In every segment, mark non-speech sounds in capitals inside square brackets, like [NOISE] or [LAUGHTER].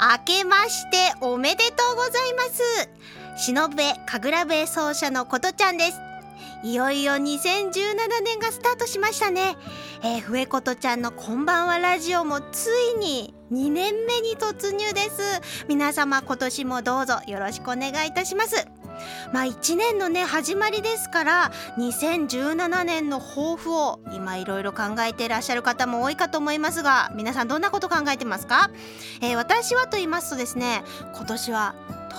明けましておめでとうございます忍べ神楽笛奏者のことちゃんですいよいよ2017年がスタートしましたね。えー、笛琴ちゃんのこんばんはラジオもついに2年目に突入です。皆様今年もどうぞよろしくお願いいたします。まあ1年のね始まりですから2017年の抱負を今いろいろ考えていらっしゃる方も多いかと思いますが皆さんどんなこと考えてますか、えー、私はと言いますとですね今年は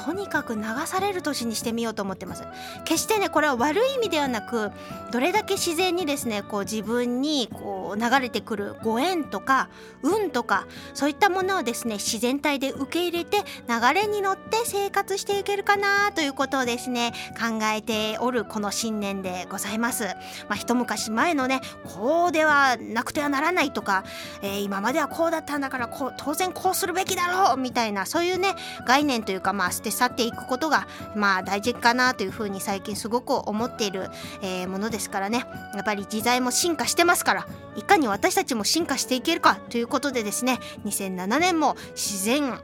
とにかく流される年にしてみようと思ってます。決してねこれは悪い意味ではなくどれだけ自然にですねこう自分にこう流れてくるご縁とか運とかそういったものをですね自然体で受け入れて流れに乗って生活していけるかなということをですね考えておるこの新年でございます。まあ一昔前のねこうではなくてはならないとか、えー、今まではこうだったんだからこう当然こうするべきだろうみたいなそういうね概念というかまあ捨て去っていくことがまあ大事かなというふうに最近すごく思っている、えー、ものですからね。やっぱり時代も進化してますからいかに私たちも進化していけるかということでですね。2007年も自然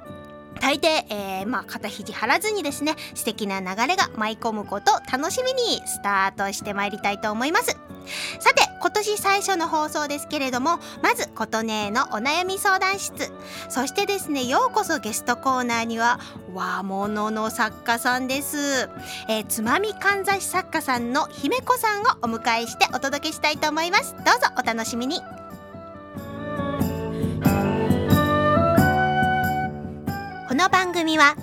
大抵、えー、まあ、肩肘張らずにですね素敵な流れが舞い込むこと楽しみにスタートしてまいりたいと思います。さて今年最初の放送ですけれどもまず琴音のお悩み相談室。そしてですねようこそゲストコーナーには和物の作家さんです、えー、つまみかんざし作家さんの姫子さんをお迎えしてお届けしたいと思います。どうぞお楽しみに。この番組は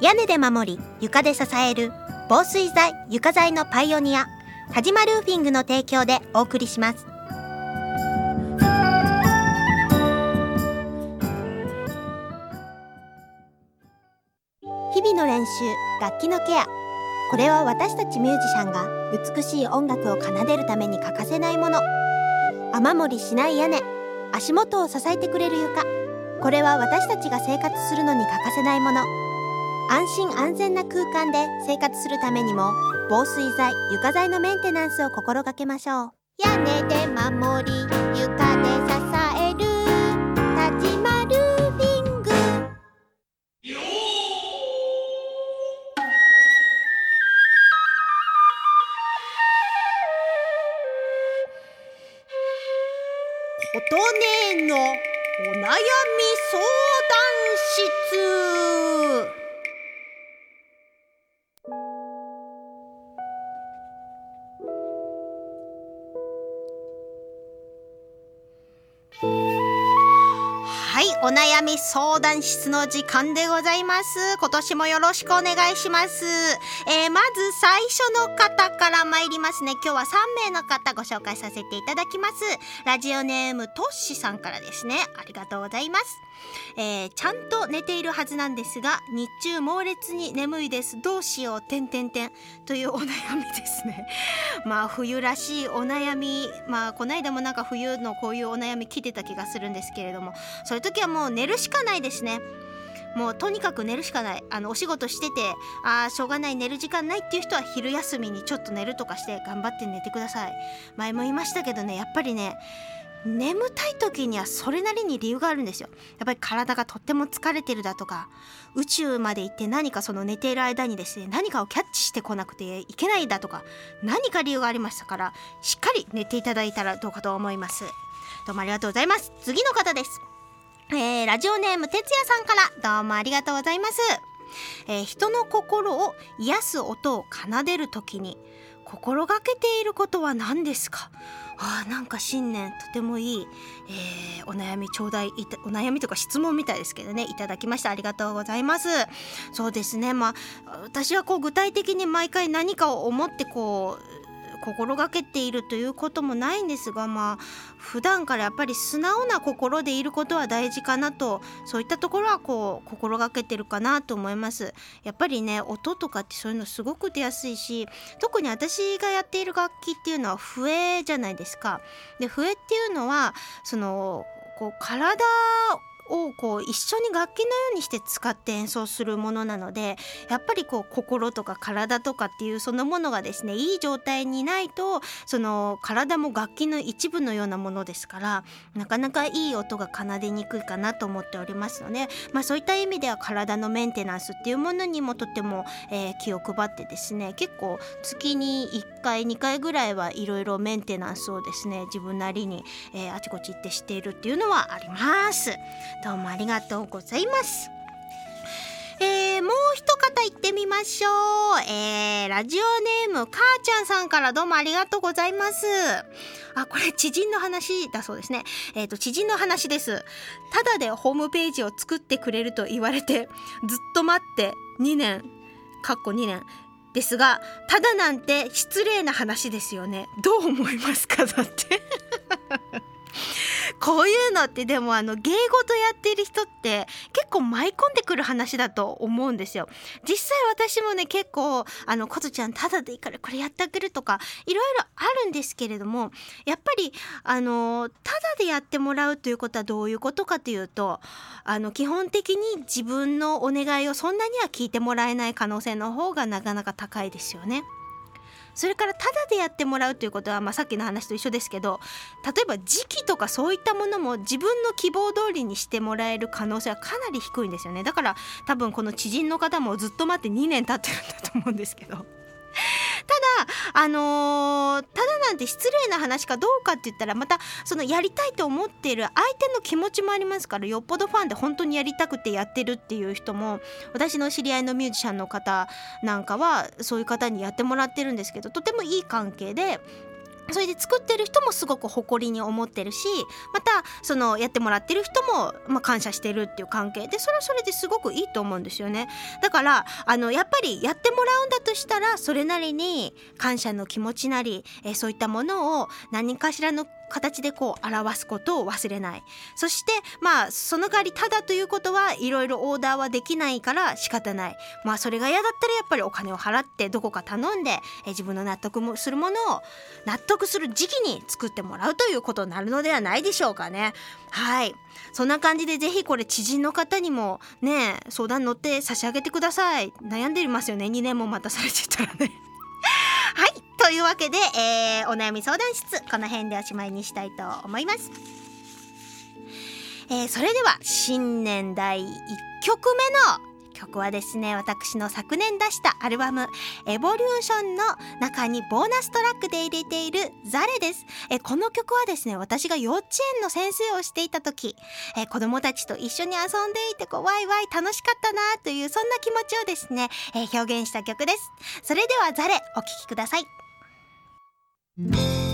屋根で守り床で支える防水材床材のパイオニア。田島ルーフィングの提供でお送りします。日々の練習楽器のケア。これは私たちミュージシャンが美しい音楽を奏でるために欠かせないもの。雨漏りしない屋根。足元を支えてくれる床。これは私たちが生活するのに欠かせないもの。安心安全な空間で生活するためにも防水材床材のメンテナンスを心がけましょう。屋根で守り床で支える。立ちまルーフィング。琴音のお悩み相談室。お悩み相談室の時間でございます。今年もよろしくお願いします。えー、まず最初の方から参りますね。今日は3名の方ご紹介させていただきます。ラジオネームトッシさんからですね。ありがとうございます。えー、ちゃんと寝ているはずなんですが日中猛烈に眠いですどうしようてんてんてんというお悩みですね [LAUGHS] まあ冬らしいお悩みまあこの間もなんか冬のこういうお悩み来てた気がするんですけれどもそういう時はもうもう寝るしかないですね。もうとにかく寝るしかない。あのお仕事しててあーしょうがない寝る時間ないっていう人は昼休みにちょっと寝るとかして頑張って寝てください。前も言いましたけどねやっぱりね眠たい時にはそれなりに理由があるんですよ。やっぱり体がとっても疲れてるだとか宇宙まで行って何かその寝ている間にですね何かをキャッチしてこなくていけないだとか何か理由がありましたからしっかり寝ていただいたらどうかと思います。どうもありがとうございます。次の方です。えー、ラジオネーム哲也さんからどうもありがとうございます、えー、人の心を癒す音を奏でる時に心がけていることは何ですか？あなんか新年とてもいい、えー、お悩みちょうだいお悩みとか質問みたいですけどねいただきました。ありがとうございます。そうですね。まあ私はこう具体的に毎回何かを思ってこう心がけているということもないんですがまあ普段からやっぱり素直な心でいることは大事かなとそういったところはこう心がけてるかなと思います。やっぱりね音とかってそういうのすごく出やすいし特に私がやっている楽器っていうのは笛じゃないですか。で笛っていうのはそのこう体をこう一緒に楽器のようにして使って演奏するものなのでやっぱりこう心とか体とかっていうそのものがですねいい状態にないとその体も楽器の一部のようなものですからなかなかいい音が奏でにくいかなと思っておりますので、まあ、そういった意味では体のメンテナンスっていうものにもとても、えー、気を配ってですね結構月に1回2回ぐらいはいろいろメンテナンスをですね自分なりに、えー、あちこち行ってしているっていうのはあります。どうもありがとうございますえー、もう一方行ってみましょう。えー、ラジオネーム、かーちゃんさんからどうもありがとうございます。あ、これ知人の話だそうですね。えっ、ー、と、知人の話です。ただでホームページを作ってくれると言われて、ずっと待って2年、かっこ2年、ですがただなんて失礼な話ですよねどう思いますか？だって [LAUGHS] こういうのってでもあの芸事やってる人って結構舞い込んでくる話だと思うんですよ。実際私もね結構あのことちゃんただでいいからこれやってあげるとかいろいろあるんですけれどもやっぱりあのただでやってもらうということはどういうことかというとあの基本的に自分のお願いをそんなには聞いてもらえない可能性の方がなかなか高いですよね。それからタダでやってもらうということは、まあ、さっきの話と一緒ですけど例えば時期とかそういったものも自分の希望通りにしてもらえる可能性はかなり低いんですよねだから多分この知人の方もずっと待って2年経ってるんだと思うんですけど。[LAUGHS] ただあのー、ただなんて失礼な話かどうかって言ったらまたそのやりたいと思っている相手の気持ちもありますからよっぽどファンで本当にやりたくてやってるっていう人も私の知り合いのミュージシャンの方なんかはそういう方にやってもらってるんですけどとてもいい関係でそれで作ってる人もすごく誇りに思ってるしまたそのやってもらってる人も、まあ、感謝してるっていう関係。でそれはそれですごくいいと思うんですよね。だからあのやっぱりやってもらうんだとしたらそれなりに感謝の気持ちなり、えそういったものを何かしらの形でこう表すことを忘れない。そしてまあその代わりただということはいろいろオーダーはできないから仕方ない。まあそれが嫌だったらやっぱりお金を払ってどこか頼んでえ自分の納得もするものを納得する時期に作ってもらうということになるのではないでしょうかね。はい。そんな感じでぜひこれ知人の方にもね相談乗って差し上げてください。悩んでいますよね。2年も待たされてたらね。というわけで、えー、お悩み相談室この辺でおしまいにしたいと思います。えー、それでは新年第1曲目の曲はですね私の昨年出したアルバム「エボリューション」の中にボーナストラックで入れている「ザレ」です。えこの曲はですね私が幼稚園の先生をしていた時え子供たちと一緒に遊んでいてこうワイワイ楽しかったなというそんな気持ちをですね、え表現した曲です。それでは「ザレ」お聴きください。Mm-hmm.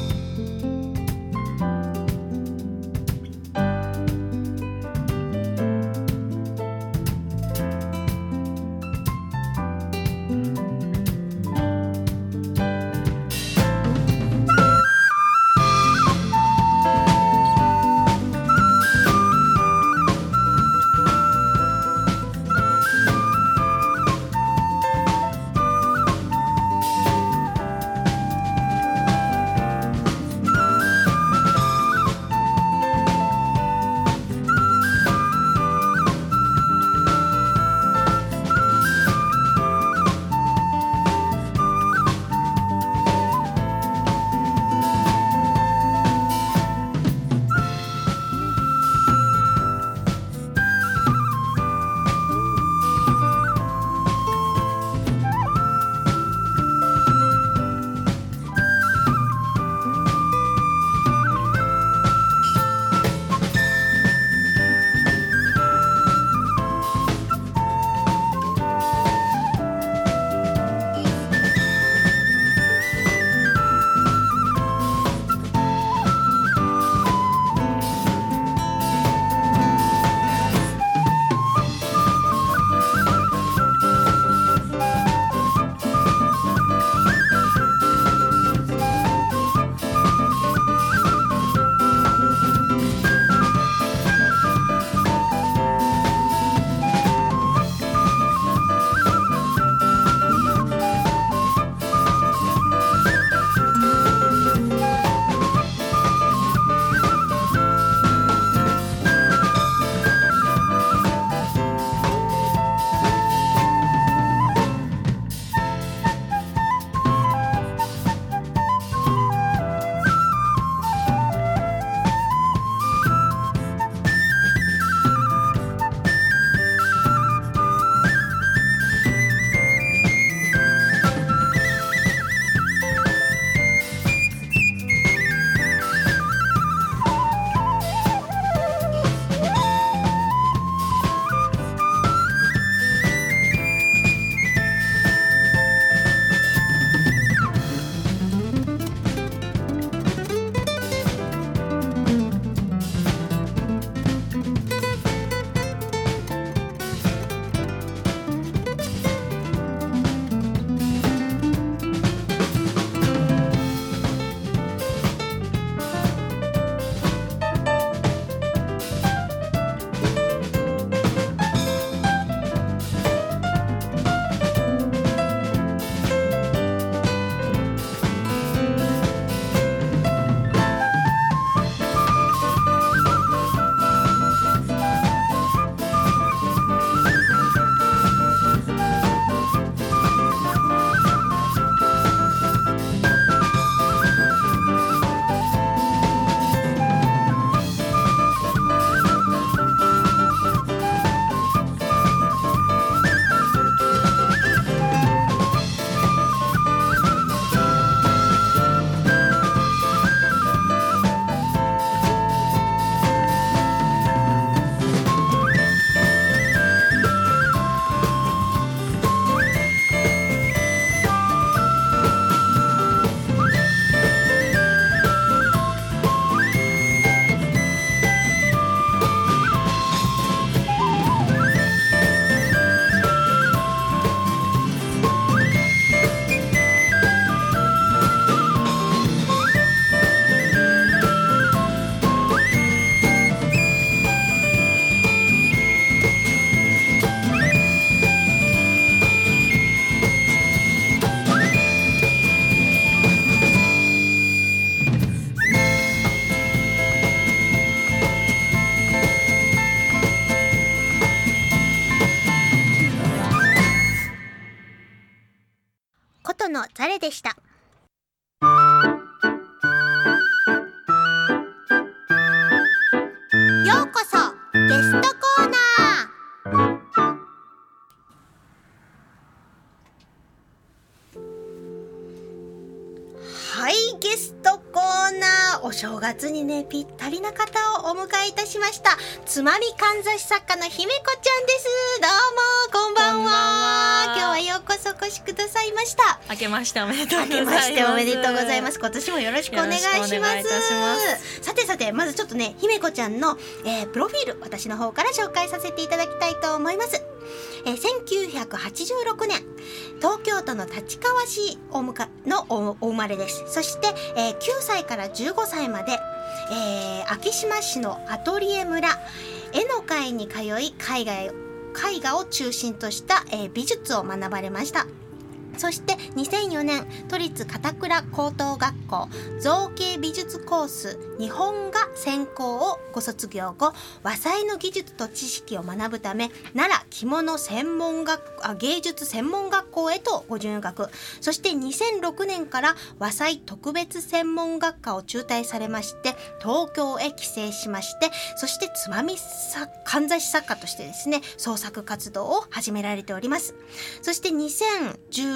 トのザレでした。ようこそゲストコーナー。お正月にねぴったりな方をお迎えいたしました。つまみかんざし作家の姫子ちゃんです。どうもこんばんは。こんばんは。今日はようこそお越しくださいました。明けましておめでとうござ明けいます。ましておめでとうございます。今年もよろしくお願いします。ます。さてさてまずちょっとね姫子ちゃんの、えープロフィール私の方から紹介させていただきたいと思いますえー1986年東京都の立川市おむかのおお生まれです。そして、えー9歳から15歳まで、えー昭島市のアトリエ村絵の会に通い海外絵画を中心とした、えー美術を学ばれました。そして2004年都立片倉高等学校造形美術コース日本画専攻をご卒業後和裁の技術と知識を学ぶため奈良着物専門学あ芸術専門学校へとご入学。そして2006年から和裁特別専門学科を中退されまして東京へ帰省しましてそしてつまみさかんざし作家としてですね創作活動を始められております。そして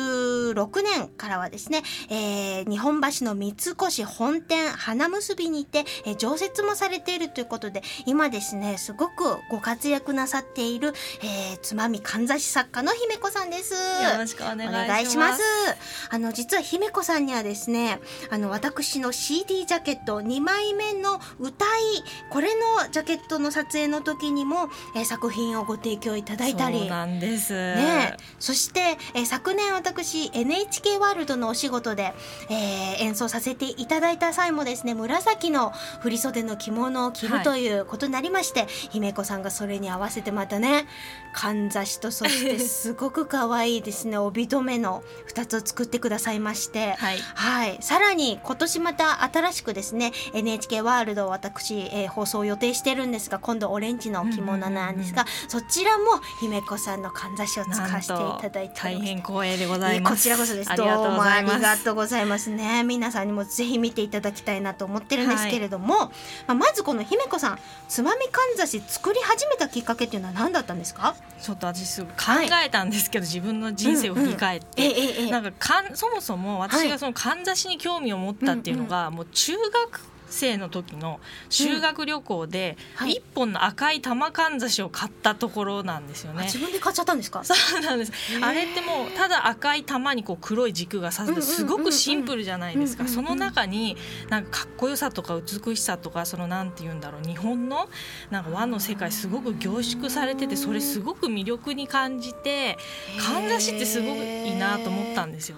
2016年からはですね、えー日本橋の三越本店花結びにて、えー常設もされているということで今ですねすごくご活躍なさっている、えーつまみかんざし作家の姫子さんです。よろしくお願いしおます。あの実は姫子さんにはですね、あの私の CD ジャケット2枚目の歌いこれのジャケットの撮影の時にも、えー作品をご提供いただいたり。そうなんです。ねえ、そして、えー昨年私 NHK ワールドのお仕事で、えー演奏させていただいた際もですね紫の振袖の着物を着るはいということになりまして、姫子さんがそれに合わせてまたねかんざしとそしてすごく可愛いですね帯留めの2つを作ってくださいまして。はい。はい、さらに今年また新しくですね NHK ワールドを私、えー放送を予定してるんですが今度オレンジの着物なんですが、そちらも姫子さんのかんざしを使わせていただいて大変光栄でございます。こちらこそです。ありがとうございどうもありがます。とうございますね。皆さんにもぜひ見ていただきたいなと思ってるんですけれども、まあ、まずこの姫子さんつまみかんざし作り始めたきっかけっていうのは何だったんですか？ちょっと私すぐ考えたんですけど、自分の人生を振り返って。ええええ。なんかかんそもそも私がそのかんざしに興味を持ったっていうのが、もう中学生の時の修学旅行ではい。一本の赤い玉かんざしを買ったところなんですよね。あ自分で買っちゃったんですか？そうなんです。あれってもうただ赤い玉にこう黒い軸が刺すすごくシンプルじゃないですか、その中になんかかっこよさとか美しさとかそのなんて言うんだろう日本のなんか和の世界すごく凝縮されててそれすごく魅力に感じてかんざしってすごくいいなと思ったんですよ。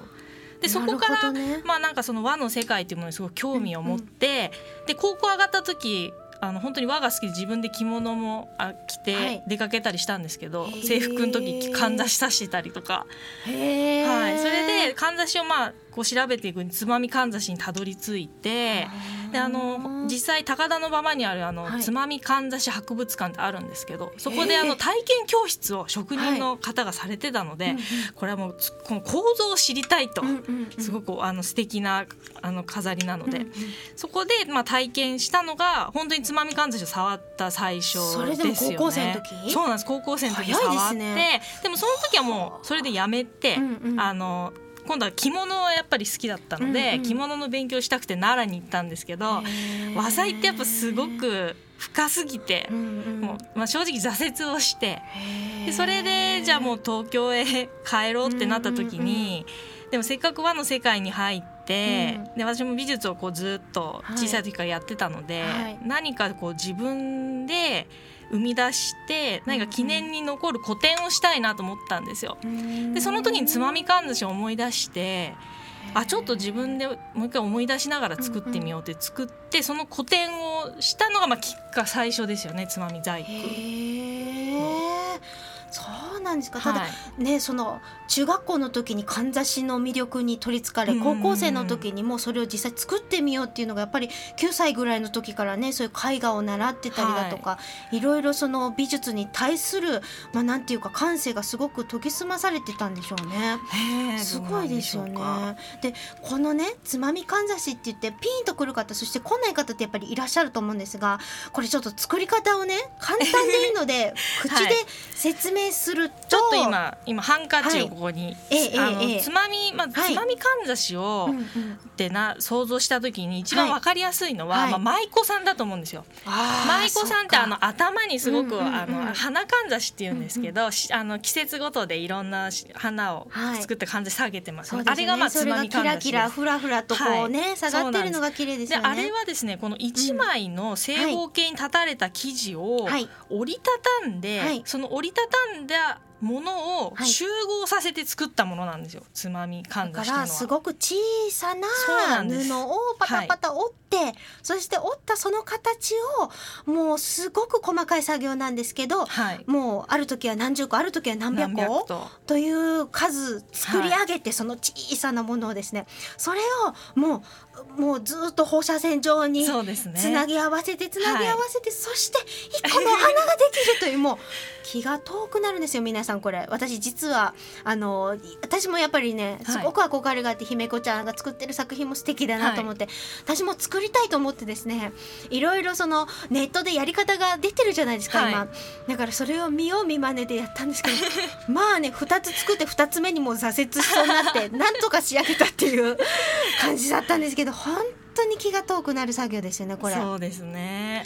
でそこからね。まあなんかその和の世界っていうものにすごく興味を持って、で高校上がった時あの本当に和が好きで自分で着物もあ着はい。て出かけたりしたんですけど、へー。制服の時かんざし刺してたりとか、はい、それでかんざしをまあこう調べていくにつまみかんざしにたどり着いて。であの実際高田馬場にあるあの、はい。つまみかんざし博物館ってあるんですけどそこであの体験教室を職人の方がされてたので、うんうん。これはもうつこの構造を知りたいと、うんうんうん。すごくあの素敵なあの飾りなので、うんうん。そこでまあ体験したのが本当につまみかんざしを触った最初ですよね。高校生の時？そうなんです。高校生の時触ってね。でもその時はもうそれでやめて、うんうん。あの今度は着物はやっぱり好きだったので、うんうん。着物の勉強したくて奈良に行ったんですけど、和裁ってやっぱすごく深すぎてう、んうん。もうまあ、正直挫折をして。でそれでじゃあもう東京へ帰ろうってなった時に、でもせっかく和の世界に入って、うん。で私も美術をこうずっと小さい時からやってたので、はい。何かこう自分で生み出して何か記念に残る個展をしたいなと思ったんですよ。でその時につまみかんざしを思い出してあちょっと自分でもう一回思い出しながら作ってみようって作ってその個展をしたのがまあきっか最初ですよねつまみ細工。ななんですか。ただ、はい。ねその中学校の時にかんざしの魅力に取りつかれ高校生の時にもうそれを実際作ってみようっていうのがやっぱり9歳ぐらいの時からねそういう絵画を習ってたりだとか、い、ろいろその美術に対するまあなんていうか感性がすごく研ぎ澄まされてたんでしょうね。すごいですよね。でこのねつまみかんざしって言ってピンとくる方そして来ない方ってやっぱりいらっしゃると思うんですがこれちょっと作り方をね簡単でいいので [LAUGHS] 口で説明すると、ちょっと今今ハンカチをここに、ええあのええつまみまあ、はい。つまみかんざしを、うんうん。ってな想像した時に一番はいわかりやすいのは、はい。まあ、舞妓さんだと思うんですよ。舞妓さんってあの頭にすごく、うんうんうんあの花かんざしって言うんですけど、しあの季節ごとでいろんなし花をはい作ってかんざし下げてます,、ね。あれがまあつまみかんざしキラキラフラフラとこうね、はい。下がってるのが綺麗ですよね。であれはですねこの1枚の正方形に立たれた生地をはい。折りたたんで、はい。その折りたたんだものをはい集合させて作ったものなんですよ。つまみかんだか。らすごく小さな布をパタパタ折って、そして折ったその形をもうすごく細かい作業なんですけどはい。もうある時は何十個ある時は何百個とという数作り上げてその小さなものをですねそれをもうもうずっと放射線状につなぎ合わせてつなぎ合わせて、そして一個のお花ができるというもう気が遠くなるんですよ皆さんこれ。私実はあの私もやっぱりねすごく憧れがあって姫子ちゃんが作ってる作品も素敵だなと思って、私も作りたいと思ってですねいろいろそのネットでやり方が出てるじゃないですか、はい。今。だからそれを見よう見まねでやったんですけど [LAUGHS] まあね2つ作って2つ目にもう挫折しそうになってなんとか仕上げたっていう感じだったんですけど本当に気が遠くなる作業ですよねこれ。ねそうですね。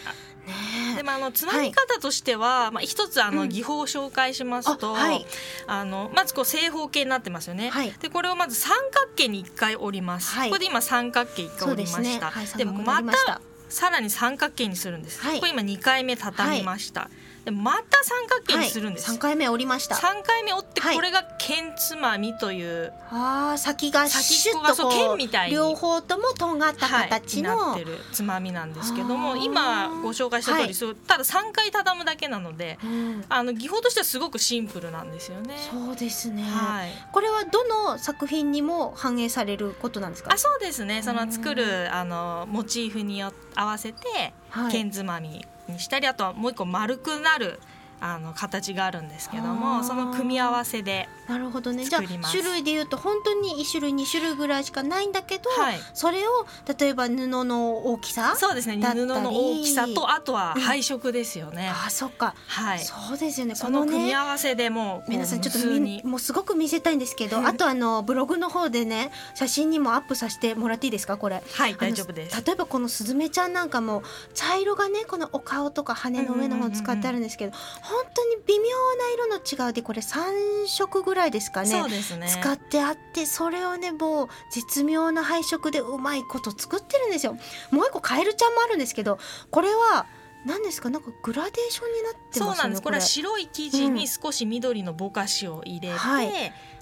え。でもあのつまみ方としては、まあ、一つあうん。の技法を紹介しますと、あはい。あのまずこう正方形になってますよね、はい。でこれをまず三角形に1回折ります、はい。これで今三角形1回折りますした、ね。はい、で三角になまた。たさらに三角形にするんです、はい。これ今2回目畳みました、でまた三角形にするんです、はい、3回目折りました。3回目折ってはい。これが剣つまみという、ああ先がシュッとこう剣みたいに。両方ともとんがったはい、形の、になってるつまみなんですけども今ご紹介した通り、はい。そうただ3回畳むだけなのでうん。あの技法としてはすごくシンプルなんですよね。そうですね、はい、これはどの作品にも反映されることなんですか？あそうですね。そうんの作るあのモチーフによ合わせてはい。剣つまみにしたりあとはもう一個丸くなるあの形があるんですけどもその組み合わせで、なるほどね。じゃあ種類で言うと本当に1種類2種類ぐらいしかないんだけど、はい、それを例えば布の大きさそうですね。布の大きさとあとは配色ですよね。あそっか、はい、そうですよね。そこの組み合わせでもう皆さんちょっとみもうすごく見せたいんですけどあとあのブログの方でね写真にもアップさせてもらっていいですか？これ。はい大丈夫です。例えばこのスズメちゃんなんかも茶色がねこのお顔とか羽の上の方使ってあるんですけど、本当に微妙な色の違うでこれ3色ぐらいですかねそうですね。使ってあってそれをねもう絶妙な配色でうまいこと作ってるんですよもう一個カエルちゃんもあるんですけどこれは何ですか？なんかグラデーションになってますよねそうなんです。これは白い生地に少し緑のぼかしを入れて、はい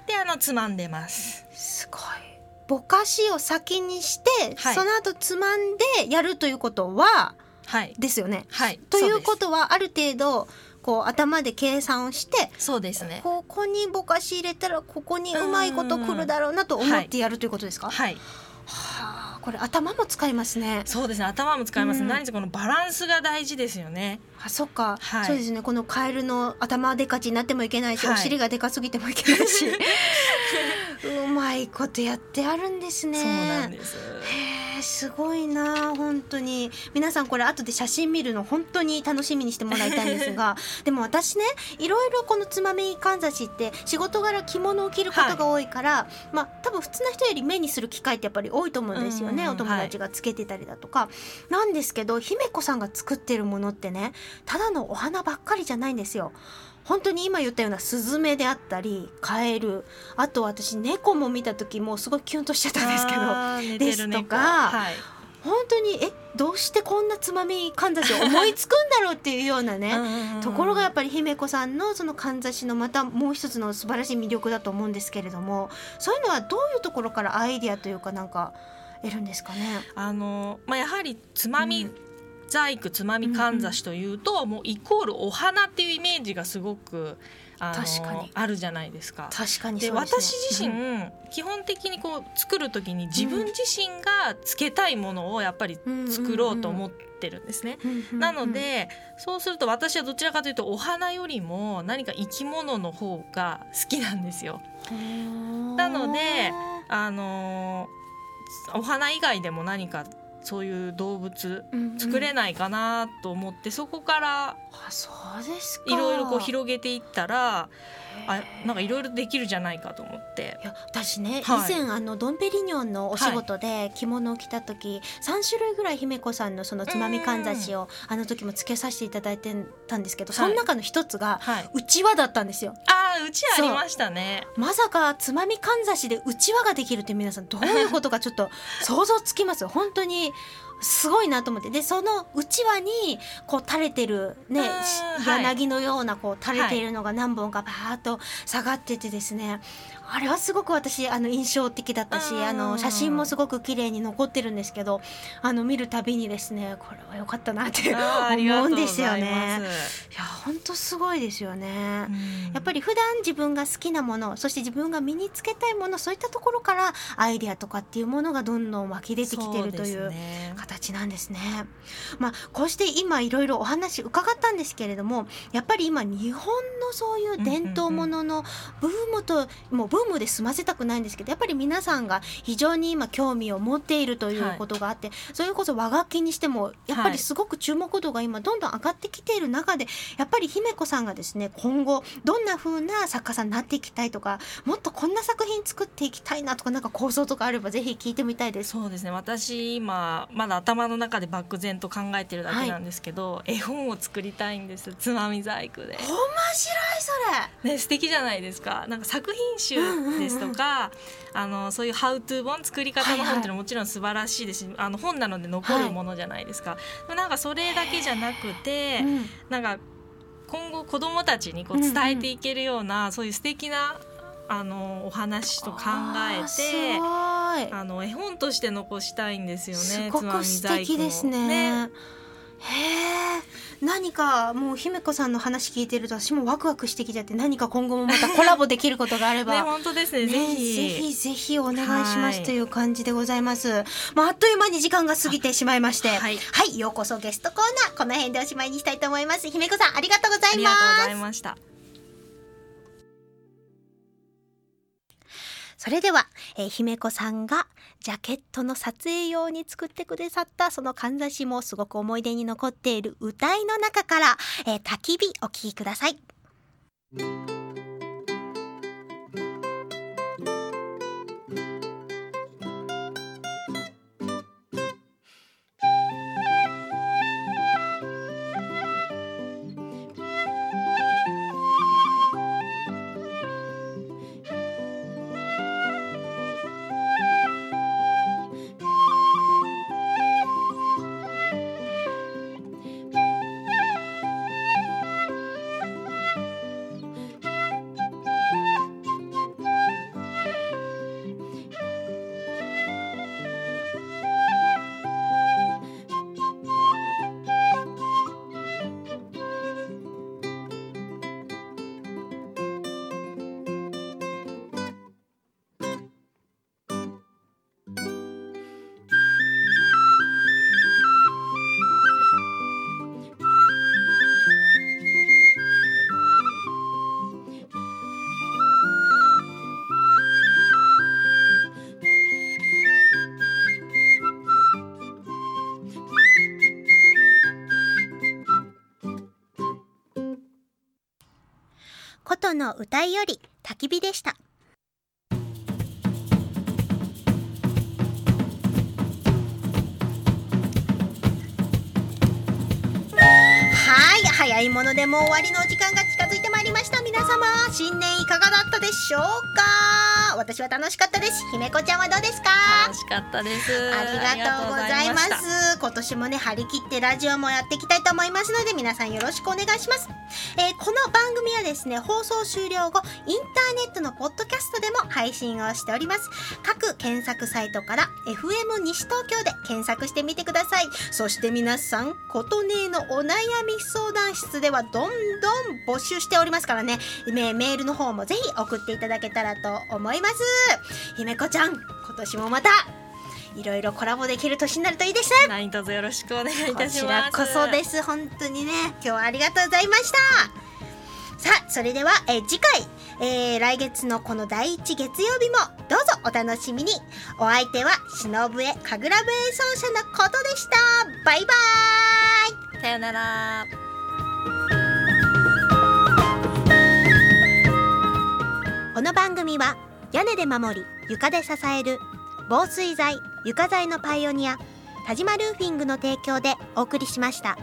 であのつまんでます。すごいぼかしを先にして、はいその後つまんでやるということははいですよね。はい。ということはある程度こう頭で計算をしてそうですね。ここにぼかし入れたらここにうまいことくるだろうなと思ってやるということですか、ははい。あこれ頭も使いますね。そうですね。頭も使います。うん何せこのバランスが大事ですよね。あそっか、はいそうですねこのカエルの頭でかちになってもいけないし、はいお尻がでかすぎてもいけないし [LAUGHS] うまいことやってあるんですね。そうなんです。へーすごいな本当に。皆さんこれ後で写真見るの本当に楽しみにしてもらいたいんですが [LAUGHS] でも私ねいろいろこのつまみかんざしって仕事柄着物を着ることが多いから、まあ多分普通の人より目にする機会ってやっぱり多いと思うんですよね、うんお友達がつけてたりだとか、なんですけど姫子さんが作ってるものってねただのお花ばっかりじゃないんですよ。本当に今言ったようなスズメであったりカエルあと私猫も見た時もうすごいキュンとしちゃったんですけどですとかはい。本当にえどうしてこんなつまみかんざしを思いつくんだろうっていうようなね、ところがやっぱり姫子さんのそのかんざしのまたもう一つの素晴らしい魅力だと思うんですけれどもそういうのはどういうところからアイディアというかなんか得るんですかね？あのまあやはりつまみ、うん細工つまみかんざしというと、もうイコールお花っていうイメージがすごくあの確かに。あるじゃないですか。確かにでね、私自身、基本的にこう作る時に自分自身がつけたいものをやっぱり作ろうと思ってるんですね。うんなの、でそうすると私はどちらかというとお花よりも何か生き物の方が好きなんですよ。なのであのーお花以外でも何かそういう動物作れないかなと思って、そこからあそうですか。いろいろこう広げていったらあなんかいろいろできるじゃないかと思って。いや私ね、はい。以前あのドンペリニョンのお仕事で着物を着た時、三種類ぐらい姫子さんのそのつまみかんざしをあの時もつけさせていただいてたんですけど、その中の一つがはい、うちわだったんですよ。ああうちありましたね。まさかつまみかんざしでうちわができるって皆さんどういうことかちょっと想像つきます本当にすごいなと思って。でそのうちわにこう垂れてるね柳のようなこう垂れているのが何本かバーッと下がっててですねあれはすごく私あの印象的だったしうんあの写真もすごく綺麗に残ってるんですけどあの見るたびにですねこれは良かったなって [LAUGHS] 思うんごですよね。ざい。や本当すごいですよね。うんやっぱり普段自分が好きなものそして自分が身につけたいものそういったところからアイデアとかっていうものがどんどん湧き出てきてるといそう形なんですね。まあこうして今いろいろお話伺ったんですけれどもやっぱり今日本のそういう伝統もののブームと、もうブームで済ませたくないんですけどやっぱり皆さんが非常に今興味を持っているということがあって、それこそ和楽器にしてもやっぱりすごく注目度が今どんどん上がってきている中でやっぱり姫子さんがですね今後どんな風な作家さんになっていきたいとかもっとこんな作品作っていきたいなとかなんか構想とかあればぜひ聞いてみたいです。そうですね。私今まだ頭の中で漠然と考えてるだけなんですけど、絵本を作りたいんです。つまみ細工で。面白いそね素敵じゃないですか。なんか作品集ですとか、あのそういうハウトゥー本作り方の本っていうのはもちろん素晴らしいですし、あの本なので残るものじゃないですか、でもなんかそれだけじゃなくて、れ。うんなんか今後子どもたちにこう伝えていけるような、そういう素敵なあのお話と考えてあの絵本として残したいんですよね。すごく素敵ですね。へえ何かもう姫子さんの話聞いてると私もワクワクしてきちゃって何か今後もまたコラボできることがあれば。[LAUGHS] ね本当ですね。ぜね、ひぜひぜひお願いしますはいという感じでございます。まあ、あっという間に時間が過ぎてしまいまして、は、はいいようこそゲストコーナー、この辺でおしまいにしたいと思います。姫子さん、ありがとうござあいまりがとうござす。いました。それでは、えー姫子さんがジャケットの撮影用に作ってくださったそのかんざしもすごく思い出に残っている歌いの中から、えー、焚き火お聴きください。の歌いより焚き火でした。はい、早いものでもう終わりのお時間がりました。皆様、新年いかがだったでしょうか？私は楽しかったです。姫子ちゃんはどうですか？楽しかったです。ありがとうございます。今年もね張り切ってラジオもやっていきたいと思いますので皆さんよろしくお願いします、えーこの番組はですね放送終了後インターネットのポッドキャストでも配信をしております。各検索サイトから FM 西東京で検索してみてください。そして皆さんことねえのお悩み相談室ではどんどん募集しておりますからね。メメールの方もぜひ送っていただけたらと思います。姫子ちゃん今年もまたいろいろコラボできる年になるといいです。ね何卒よろしくお願いいたしこちらますこそです。本当にね。今日はありがとうございました。さあそれでは、えー次回、えー来月のこの第一月曜日もどうぞお楽しみに。お相手は忍笛神楽笛奏者のことでした。バイバーイ。さよならこの番組は屋根で守り床で支える防水材床材のパイオニア田島ルーフィングの提供でお送りしました。